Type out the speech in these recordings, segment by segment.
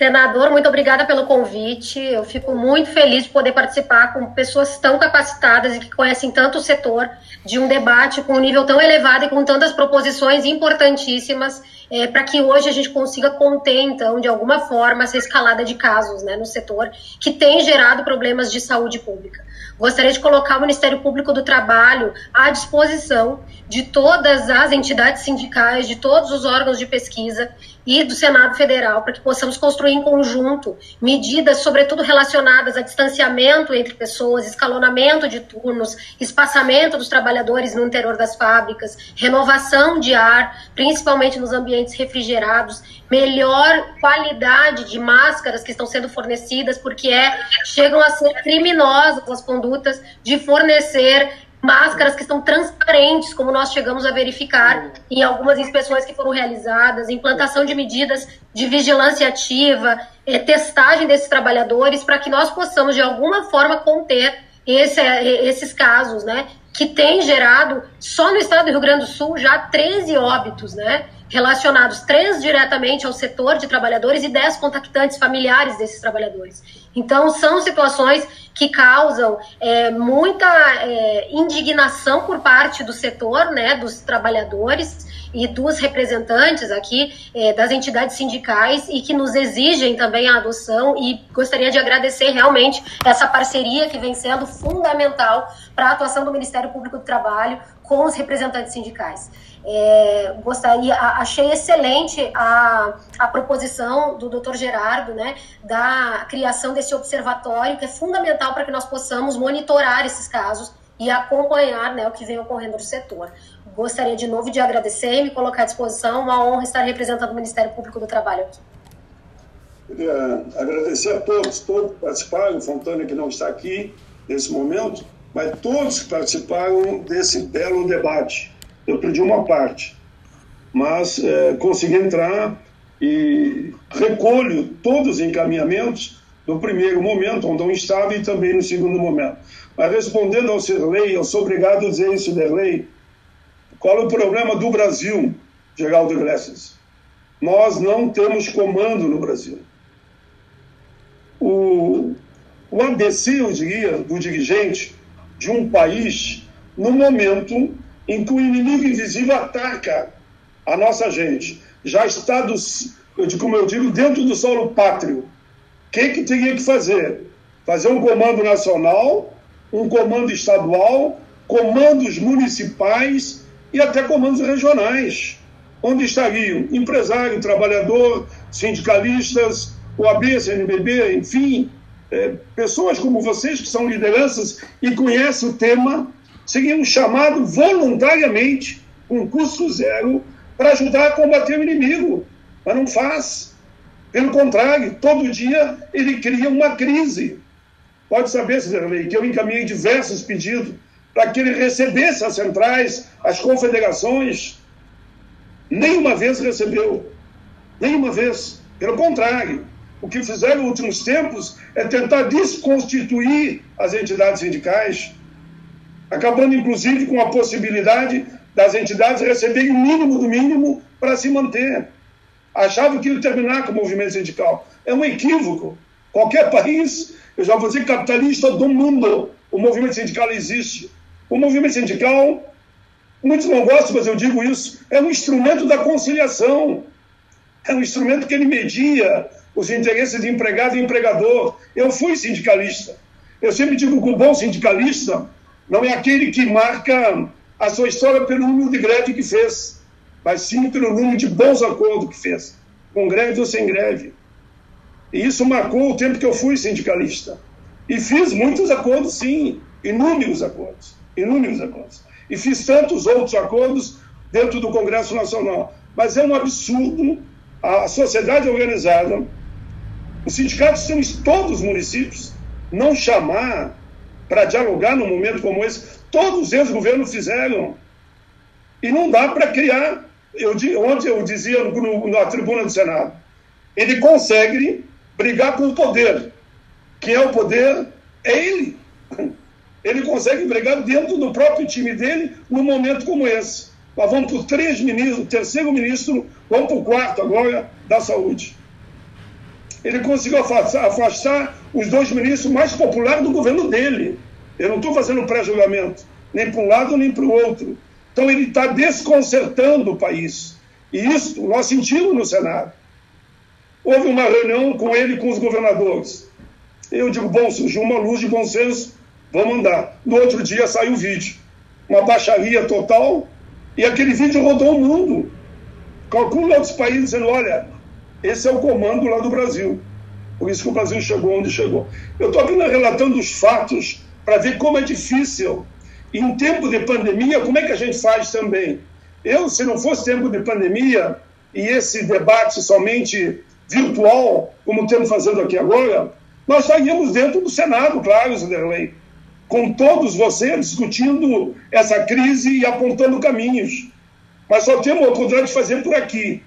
Senador, muito obrigada pelo convite. Eu fico muito feliz de poder participar com pessoas tão capacitadas e que conhecem tanto o setor de um debate com um nível tão elevado e com tantas proposições importantíssimas é, para que hoje a gente consiga conter, então, de alguma forma, essa escalada de casos né, no setor que tem gerado problemas de saúde pública. Gostaria de colocar o Ministério Público do Trabalho à disposição de todas as entidades sindicais, de todos os órgãos de pesquisa e do Senado Federal, para que possamos construir em conjunto medidas, sobretudo relacionadas a distanciamento entre pessoas, escalonamento de turnos, espaçamento dos trabalhadores no interior das fábricas, renovação de ar, principalmente nos ambientes refrigerados, melhor qualidade de máscaras que estão sendo fornecidas, porque é, chegam a ser criminosas as condutas de fornecer máscaras que estão transparentes, como nós chegamos a verificar em algumas inspeções que foram realizadas, implantação de medidas de vigilância ativa, é, testagem desses trabalhadores, para que nós possamos, de alguma forma, conter esse, esses casos, né? Que tem gerado, só no estado do Rio Grande do Sul, já 13 óbitos, né? Relacionados três diretamente ao setor de trabalhadores e dez contactantes familiares desses trabalhadores. Então, são situações que causam é, muita é, indignação por parte do setor, né, dos trabalhadores e dos representantes aqui é, das entidades sindicais e que nos exigem também a adoção e gostaria de agradecer realmente essa parceria que vem sendo fundamental para a atuação do Ministério Público do Trabalho com os representantes sindicais. É, gostaria, achei excelente a, a proposição do Dr. Gerardo, né, da criação desse observatório, que é fundamental para que nós possamos monitorar esses casos e acompanhar né, o que vem ocorrendo no setor. Gostaria de novo de agradecer e me colocar à disposição. Uma honra estar representando o Ministério Público do Trabalho aqui. Queria agradecer a todos, todos que participaram, Fontana que não está aqui nesse momento, mas todos participaram desse belo debate eu perdi uma parte. Mas é, consegui entrar e recolho todos os encaminhamentos no primeiro momento, onde eu estava, e também no segundo momento. Mas respondendo ao Sirley, eu sou obrigado a dizer isso, Derlei, qual é o problema do Brasil, Geraldo Iglesias? Nós não temos comando no Brasil. O, o ABC, eu diria, do dirigente de um país, no momento em que o inimigo invisível ataca a nossa gente. Já está, do, como eu digo, dentro do solo pátrio. O que, que teria que fazer? Fazer um comando nacional, um comando estadual, comandos municipais e até comandos regionais, onde estariam empresário, trabalhador, sindicalistas, OAB, CNBB, enfim, é, pessoas como vocês que são lideranças e conhecem o tema seria um chamado voluntariamente, com custo zero, para ajudar a combater o inimigo. Mas não faz. Pelo contrário, todo dia ele cria uma crise. Pode saber, Cidadão que eu encaminhei diversos pedidos para que ele recebesse as centrais, as confederações. Nenhuma vez recebeu. Nenhuma vez. Pelo contrário, o que fizeram nos últimos tempos é tentar desconstituir as entidades sindicais, acabando inclusive com a possibilidade das entidades receberem o mínimo do mínimo para se manter. Achava que ia terminar com o movimento sindical. É um equívoco. Qualquer país, eu já vou dizer capitalista do mundo, o movimento sindical existe. O movimento sindical, muitos não gostam, mas eu digo isso, é um instrumento da conciliação. É um instrumento que ele media os interesses de empregado e empregador. Eu fui sindicalista. Eu sempre digo que o bom sindicalista não é aquele que marca a sua história pelo número de greve que fez, mas sim pelo número de bons acordos que fez, com greve ou sem greve. E isso marcou o tempo que eu fui sindicalista. E fiz muitos acordos, sim, inúmeros acordos, inúmeros acordos. E fiz tantos outros acordos dentro do Congresso Nacional. Mas é um absurdo a sociedade organizada, os sindicatos em todos os municípios, não chamar para dialogar num momento como esse. Todos os ex-governos fizeram. E não dá para criar. Eu, ontem eu dizia no, na tribuna do Senado: ele consegue brigar com o poder. Quem é o poder é ele. Ele consegue brigar dentro do próprio time dele num momento como esse. Nós vamos para três ministros, terceiro ministro, vamos para o quarto agora da saúde. Ele conseguiu afastar, afastar os dois ministros mais populares do governo dele. Eu não estou fazendo pré-julgamento, nem para um lado nem para o outro. Então ele está desconcertando o país. E isso nós sentimos no Senado. Houve uma reunião com ele com os governadores. Eu digo, bom, surgiu uma luz de bom senso, vamos andar. No outro dia saiu o vídeo. Uma baixaria total, e aquele vídeo rodou o mundo. Calcula outros países dizendo, olha, esse é o comando lá do Brasil. Por isso que o Brasil chegou onde chegou. Eu estou apenas relatando os fatos para ver como é difícil. Em tempo de pandemia, como é que a gente faz também? Eu, se não fosse tempo de pandemia e esse debate somente virtual, como estamos fazendo aqui agora, nós estaríamos dentro do Senado, claro, Zinderley, com todos vocês discutindo essa crise e apontando caminhos. Mas só temos a oportunidade de fazer por aqui.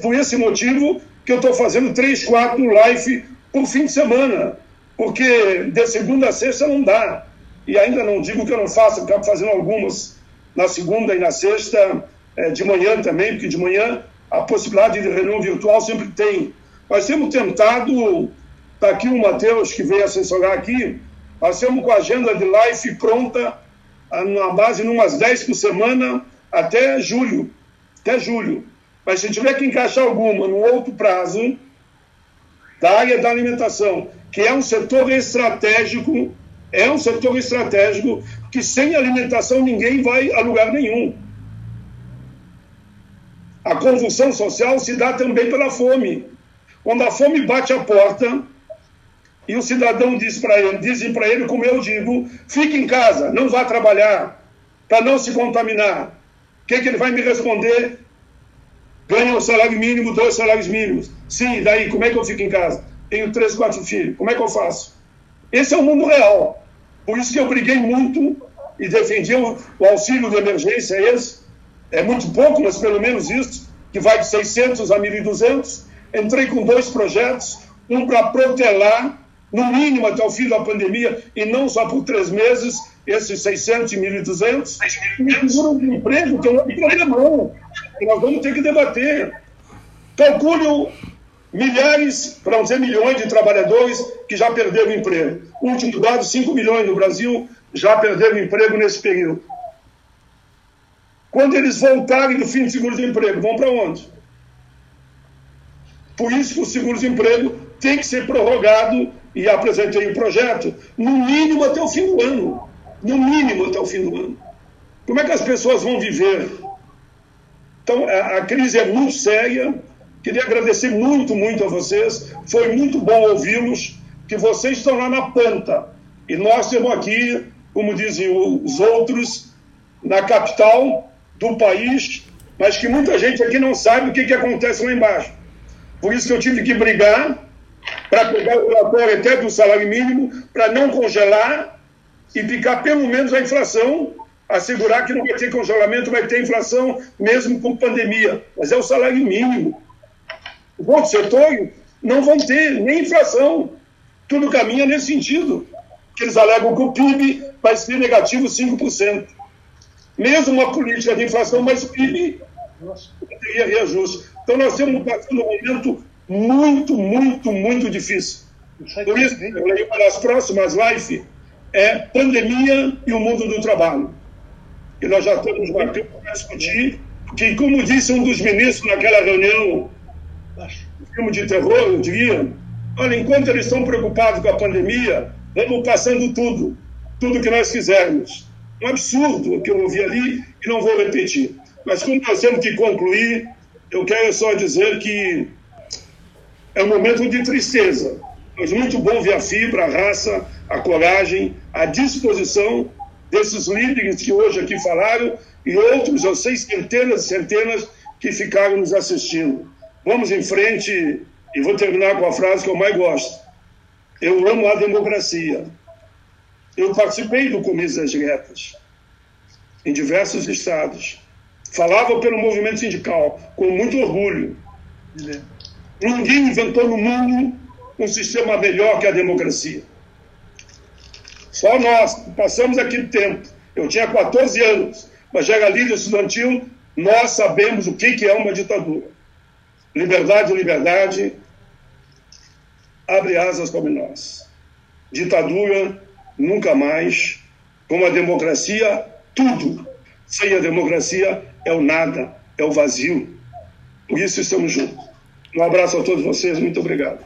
Por esse motivo que eu estou fazendo três, quatro live por fim de semana, porque de segunda a sexta não dá. E ainda não digo que eu não faço, acabo fazendo algumas na segunda e na sexta, é, de manhã também, porque de manhã a possibilidade de reunião virtual sempre tem. Nós temos tentado, está aqui o Matheus que veio assessorar aqui, nós temos com a agenda de live pronta, na base de umas 10 por semana, até julho. Até julho. Mas se tiver que encaixar alguma no outro prazo, da área da alimentação, que é um setor estratégico, é um setor estratégico que sem alimentação ninguém vai a lugar nenhum. A convulsão social se dá também pela fome. Quando a fome bate a porta e o cidadão diz para ele, dizem para ele, como eu digo, fique em casa, não vá trabalhar, para não se contaminar. O que, que ele vai me responder? Ganha o salário mínimo, dois salários mínimos. Sim, daí, como é que eu fico em casa? Tenho três, quatro filhos, como é que eu faço? Esse é o mundo real. Por isso que eu briguei muito e defendi o, o auxílio de emergência, esse. É muito pouco, mas pelo menos isso, que vai de 600 a 1.200 entrei com dois projetos, um para protelar, no mínimo até o fim da pandemia, e não só por três meses, esses 600 e 1.200, e seguro de emprego, que é um problemão, nós vamos ter que debater. Calcule milhares, para não dizer milhões de trabalhadores que já perderam emprego. Último dado, 5 milhões no Brasil já perderam emprego nesse período. Quando eles voltarem do fim de seguro de emprego, vão para onde? Por isso que o seguro-desemprego tem que ser prorrogado e apresentei um projeto, no mínimo até o fim do ano. No mínimo até o fim do ano. Como é que as pessoas vão viver? Então, a, a crise é muito séria. Queria agradecer muito, muito a vocês. Foi muito bom ouvi-los, que vocês estão lá na ponta. E nós temos aqui, como dizem os outros, na capital do país, mas que muita gente aqui não sabe o que, que acontece lá embaixo. Por isso que eu tive que brigar para pegar o relatório até do salário mínimo, para não congelar e ficar pelo menos a inflação, assegurar que não vai ter congelamento, vai ter inflação mesmo com pandemia. Mas é o salário mínimo. Os outros setores não vão ter nem inflação. Tudo caminha nesse sentido. Que eles alegam que o PIB vai ser negativo 5%. Mesmo uma política de inflação, mas o PIB teria reajuste. Então nós temos passando um momento muito, muito, muito difícil. Por isso, uma das próximas lives é pandemia e o mundo do trabalho. E nós já estamos batendo para discutir, que, como disse um dos ministros naquela reunião, filme de terror, eu diria, olha, enquanto eles estão preocupados com a pandemia, vamos passando tudo, tudo que nós quisermos. Um absurdo o que eu ouvi ali e não vou repetir. Mas como nós temos que concluir, eu quero só dizer que é um momento de tristeza, mas muito bom ver a fibra, a raça, a coragem, a disposição desses líderes que hoje aqui falaram e outros, eu sei, centenas e centenas que ficaram nos assistindo. Vamos em frente e vou terminar com a frase que eu mais gosto. Eu amo a democracia. Eu participei do Comício das Diretas em diversos estados. Falava pelo movimento sindical com muito orgulho. Ninguém inventou no mundo um sistema melhor que a democracia. Só nós, passamos aquele tempo. Eu tinha 14 anos, mas já era líder estudantil, nós sabemos o que é uma ditadura. Liberdade, liberdade, abre asas como nós. Ditadura, nunca mais. Como a democracia, tudo. Sem a democracia é o nada, é o vazio. Por isso estamos juntos. Um abraço a todos vocês, muito obrigado.